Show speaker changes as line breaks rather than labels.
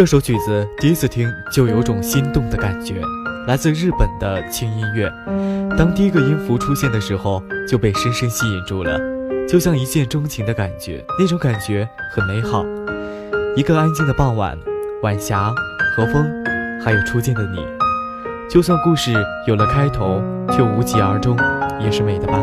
这首曲子第一次听就有种心动的感觉来自日本的轻音乐。当第一个音符出现的时候就被深深吸引住了就像一见钟情的感觉那种感觉很美好。一个安静的傍晚晚霞和风还有初见的你。就算故事有了开头却无疾而终也是美的吧？